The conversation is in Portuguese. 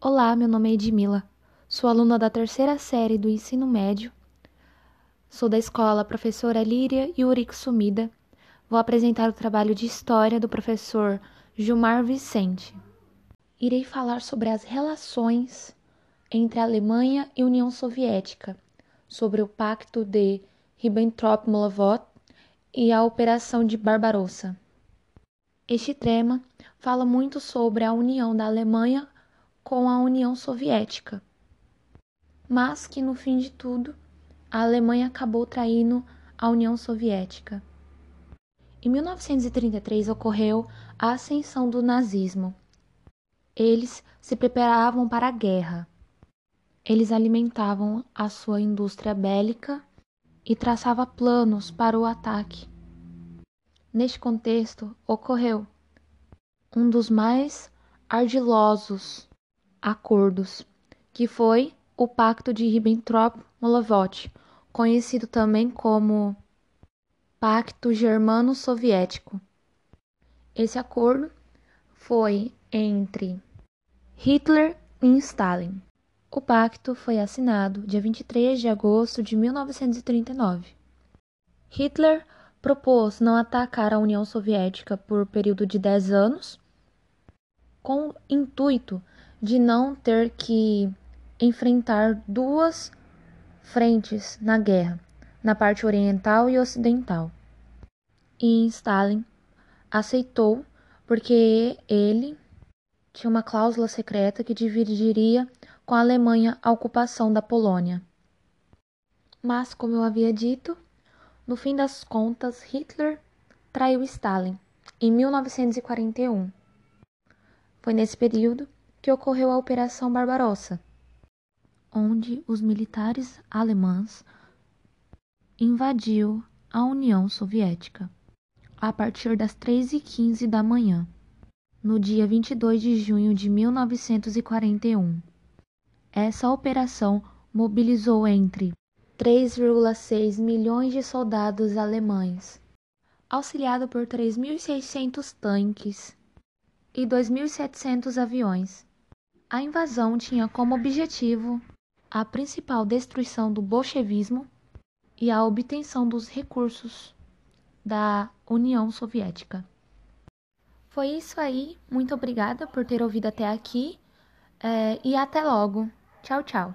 Olá, meu nome é Edmila. Sou aluna da terceira série do ensino médio. Sou da escola Professora Líria Yurick Sumida. Vou apresentar o trabalho de história do professor Gilmar Vicente. Irei falar sobre as relações entre a Alemanha e a União Soviética, sobre o Pacto de Ribbentrop-Molotov e a Operação de Barbarossa. Este tema fala muito sobre a união da Alemanha com a União Soviética. Mas que no fim de tudo, a Alemanha acabou traindo a União Soviética. Em 1933 ocorreu a ascensão do nazismo. Eles se preparavam para a guerra. Eles alimentavam a sua indústria bélica e traçava planos para o ataque. Neste contexto, ocorreu um dos mais ardilosos acordos, que foi o Pacto de Ribbentrop-Molotov, conhecido também como Pacto Germano-Soviético. Esse acordo foi entre Hitler e Stalin. O pacto foi assinado dia 23 de agosto de 1939. Hitler propôs não atacar a União Soviética por período de 10 anos, com o intuito de não ter que enfrentar duas frentes na guerra, na parte oriental e ocidental. E Stalin aceitou porque ele tinha uma cláusula secreta que dividiria com a Alemanha a ocupação da Polônia. Mas, como eu havia dito, no fim das contas, Hitler traiu Stalin em 1941. Foi nesse período que ocorreu a Operação Barbarossa, onde os militares alemães invadiu a União Soviética a partir das 3h15 da manhã, no dia 22 de junho de 1941. Essa operação mobilizou entre 3,6 milhões de soldados alemães, auxiliado por 3.600 tanques e 2.700 aviões. A invasão tinha como objetivo a principal destruição do bolchevismo e a obtenção dos recursos da União Soviética. Foi isso aí. Muito obrigada por ter ouvido até aqui é, e até logo. Tchau, tchau.